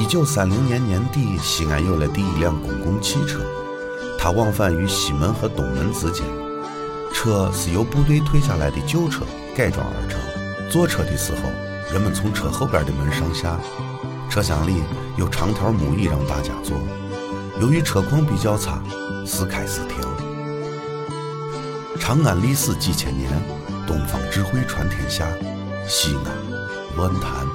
一九三零年年底，西安有了第一辆公共汽车，它往返于西门和东门之间。车是由部队退下来的旧车改装而成。坐车的时候，人们从车后边的门上下，车厢里有长条木椅让大家坐。由于车况比较差，时开时停。长安历史几千年，东方智慧传天下，西安乱谈。